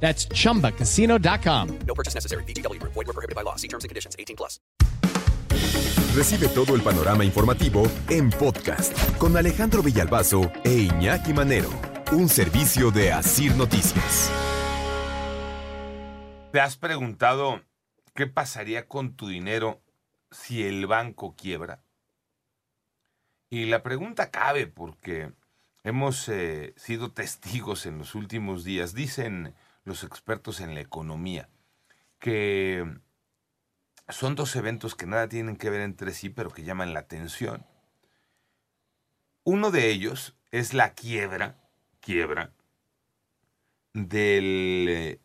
That's chumbacasino.com. No purchase necessary. BGW. Void were prohibited by law. See terms and conditions. 18 plus. Recibe todo el panorama informativo en podcast con Alejandro Villalbazo e Iñaki Manero, un servicio de Asir Noticias. ¿Te has preguntado qué pasaría con tu dinero si el banco quiebra? Y la pregunta cabe porque hemos eh, sido testigos en los últimos días, dicen los expertos en la economía, que son dos eventos que nada tienen que ver entre sí, pero que llaman la atención. Uno de ellos es la quiebra, quiebra, del, eh,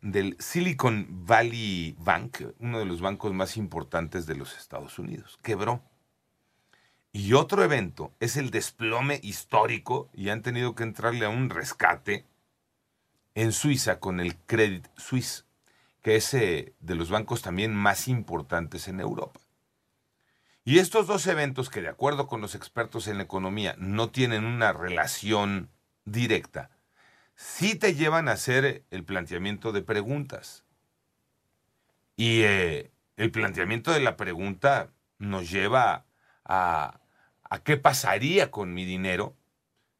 del Silicon Valley Bank, uno de los bancos más importantes de los Estados Unidos. Quebró. Y otro evento es el desplome histórico, y han tenido que entrarle a un rescate en Suiza con el Credit Suisse, que es eh, de los bancos también más importantes en Europa. Y estos dos eventos que de acuerdo con los expertos en la economía no tienen una relación directa, sí te llevan a hacer el planteamiento de preguntas. Y eh, el planteamiento de la pregunta nos lleva a, a qué pasaría con mi dinero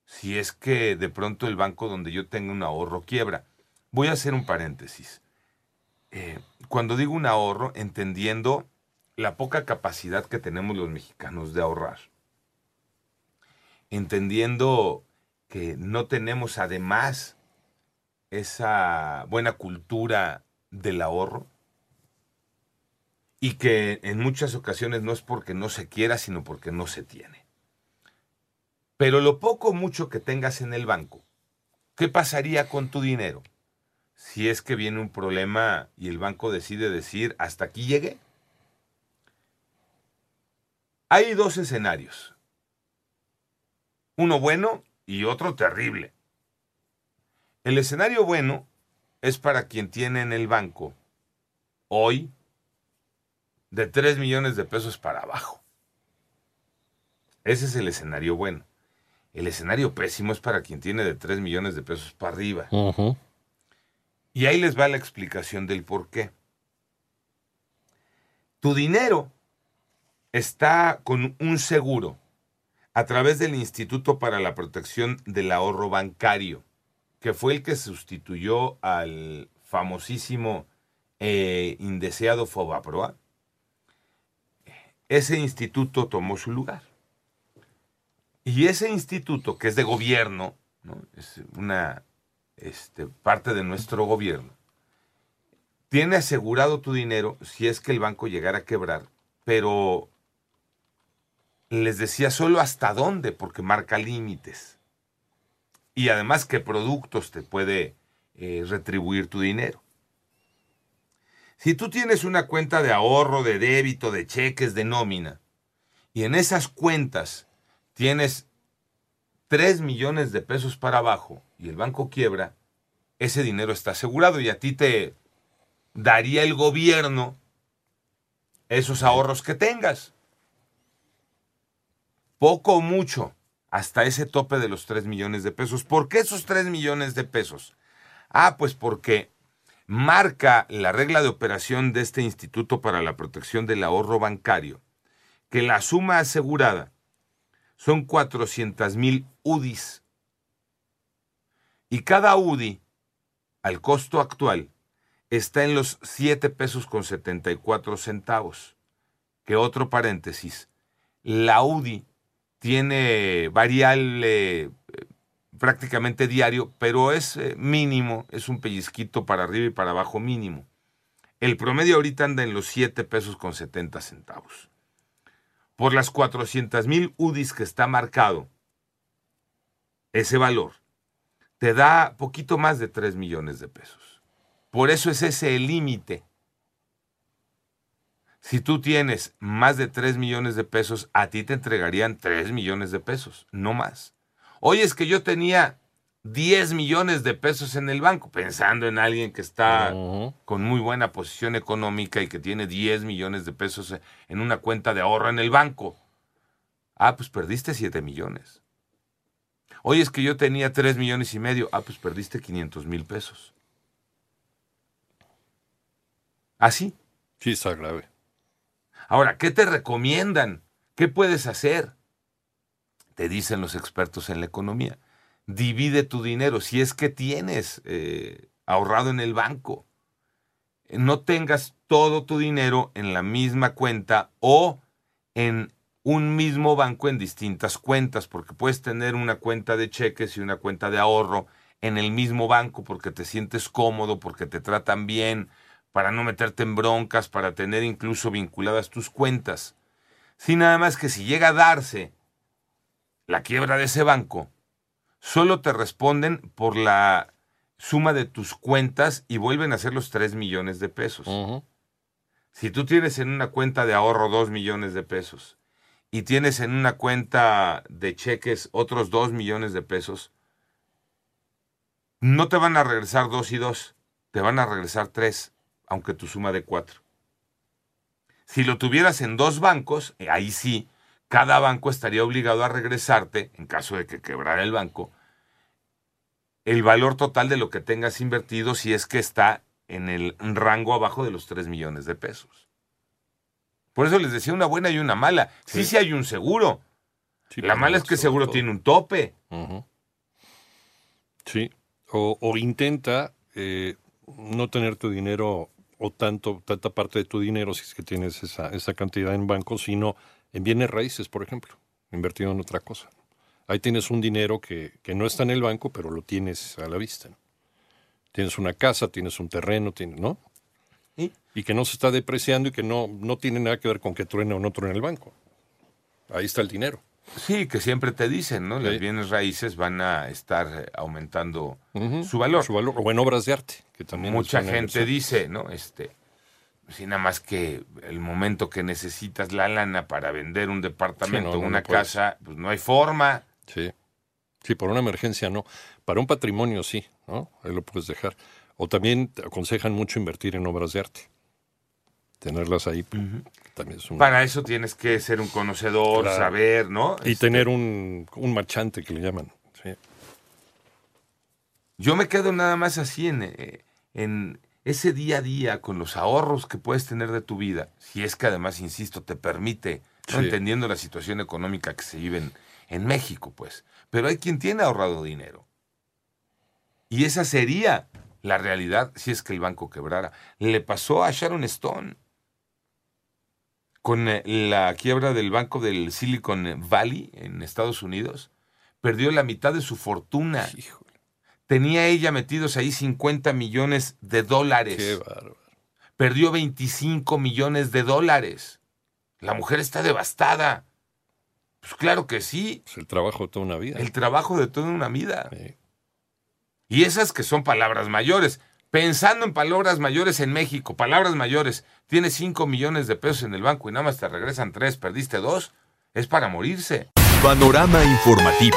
si es que de pronto el banco donde yo tengo un ahorro quiebra. Voy a hacer un paréntesis. Eh, cuando digo un ahorro, entendiendo la poca capacidad que tenemos los mexicanos de ahorrar, entendiendo que no tenemos además esa buena cultura del ahorro y que en muchas ocasiones no es porque no se quiera, sino porque no se tiene. Pero lo poco o mucho que tengas en el banco, ¿qué pasaría con tu dinero? Si es que viene un problema y el banco decide decir, hasta aquí llegué. Hay dos escenarios. Uno bueno y otro terrible. El escenario bueno es para quien tiene en el banco hoy de 3 millones de pesos para abajo. Ese es el escenario bueno. El escenario pésimo es para quien tiene de 3 millones de pesos para arriba. Y ahí les va la explicación del por qué. Tu dinero está con un seguro a través del Instituto para la Protección del Ahorro Bancario, que fue el que sustituyó al famosísimo e indeseado Fobaproa. Ese instituto tomó su lugar. Y ese instituto, que es de gobierno, es una este, parte de nuestro gobierno, tiene asegurado tu dinero si es que el banco llegara a quebrar, pero les decía solo hasta dónde, porque marca límites. Y además qué productos te puede eh, retribuir tu dinero. Si tú tienes una cuenta de ahorro, de débito, de cheques, de nómina, y en esas cuentas tienes 3 millones de pesos para abajo y el banco quiebra, ese dinero está asegurado y a ti te daría el gobierno esos ahorros que tengas. Poco o mucho, hasta ese tope de los 3 millones de pesos. ¿Por qué esos 3 millones de pesos? Ah, pues porque marca la regla de operación de este Instituto para la Protección del Ahorro Bancario que la suma asegurada son 400 mil UDIs. Y cada UDI, al costo actual, está en los 7 pesos con 74 centavos. Que otro paréntesis, la UDI tiene variable eh, prácticamente diario, pero es eh, mínimo, es un pellizquito para arriba y para abajo mínimo. El promedio ahorita anda en los 7 pesos con 70 centavos por las 400 mil UDIs que está marcado, ese valor, te da poquito más de 3 millones de pesos. Por eso es ese el límite. Si tú tienes más de 3 millones de pesos, a ti te entregarían 3 millones de pesos, no más. Oye, es que yo tenía 10 millones de pesos en el banco, pensando en alguien que está con muy buena posición económica y que tiene 10 millones de pesos en una cuenta de ahorro en el banco. Ah, pues perdiste 7 millones. Oye, es que yo tenía 3 millones y medio. Ah, pues perdiste 500 mil pesos. Así. Sí, está grave. Ahora, ¿qué te recomiendan? ¿Qué puedes hacer? Te dicen los expertos en la economía. Divide tu dinero si es que tienes eh, ahorrado en el banco. No tengas todo tu dinero en la misma cuenta o en un mismo banco en distintas cuentas, porque puedes tener una cuenta de cheques y una cuenta de ahorro en el mismo banco porque te sientes cómodo, porque te tratan bien, para no meterte en broncas, para tener incluso vinculadas tus cuentas. Sí, nada más que si llega a darse la quiebra de ese banco, solo te responden por la suma de tus cuentas y vuelven a ser los 3 millones de pesos. Si tú tienes en una cuenta de ahorro 2 millones de pesos y tienes en una cuenta de cheques otros 2 millones de pesos, no te van a regresar 2 y 2, te van a regresar 3, aunque tu suma de 4. Si lo tuvieras en dos bancos, eh, ahí sí, cada banco estaría obligado a regresarte, en caso de que quebrara el banco, el valor total de lo que tengas invertido si es que está en el rango abajo de los 3 millones de pesos. Por eso les decía una buena y una mala. Sí, sí, Sí. hay un seguro. Sí, La mala es que seguro todo. tiene un tope. Sí. O, o intenta eh, no tener tu dinero o tanto, tanta parte de tu dinero, si es que tienes esa, esa cantidad en banco, sino en bienes raíces, por ejemplo, invertido en otra cosa. Ahí tienes un dinero que, que no está en el banco, pero lo tienes a la vista. ¿no? Tienes una casa, tienes un terreno, tienes, ¿no? ¿Sí? Y que no se está depreciando y que no, no tiene nada que ver con que truene o no truene el banco. Ahí está el dinero. Sí, que siempre te dicen, ¿no? Los Sí. bienes raíces van a estar eh, aumentando su valor. Su valor. O en obras de arte, que también Mucha gente dice, ¿no? Este, si nada más que el momento que necesitas la lana para vender un departamento, Sí, no, no, una no casa, pues no hay forma. Sí. Sí, por una emergencia no. Para un patrimonio sí, ¿no? Ahí lo puedes dejar. O también te aconsejan mucho invertir en obras de arte. Tenerlas ahí pues, también es un... Para eso tienes que ser un conocedor, Claro. saber, ¿no? Y Este, tener un, un marchante que le llaman. Sí. Yo me quedo nada más así en, eh, en ese día a día con los ahorros que puedes tener de tu vida, si es que además, insisto, te permite. Sí. entendiendo la situación económica que se vive en, en México, pues. Pero hay quien tiene ahorrado dinero. Y esa sería la realidad si es que el banco quebrara. Le pasó a Sharon Stone con eh, la quiebra del banco del Silicon Valley en Estados Unidos. Perdió la mitad de su fortuna. Híjole, Tenía ella metidos ahí 50 millones de dólares. qué bárbaro. Perdió 25 millones de dólares. La mujer está devastada. Pues claro que sí. Es el trabajo de toda una vida. El trabajo de toda una vida. Sí. Y esas que son palabras mayores. Pensando en palabras mayores en México, palabras mayores, tienes 5 millones de pesos en el banco y nada más te regresan 3, perdiste 2, es para morirse. Panorama informativo.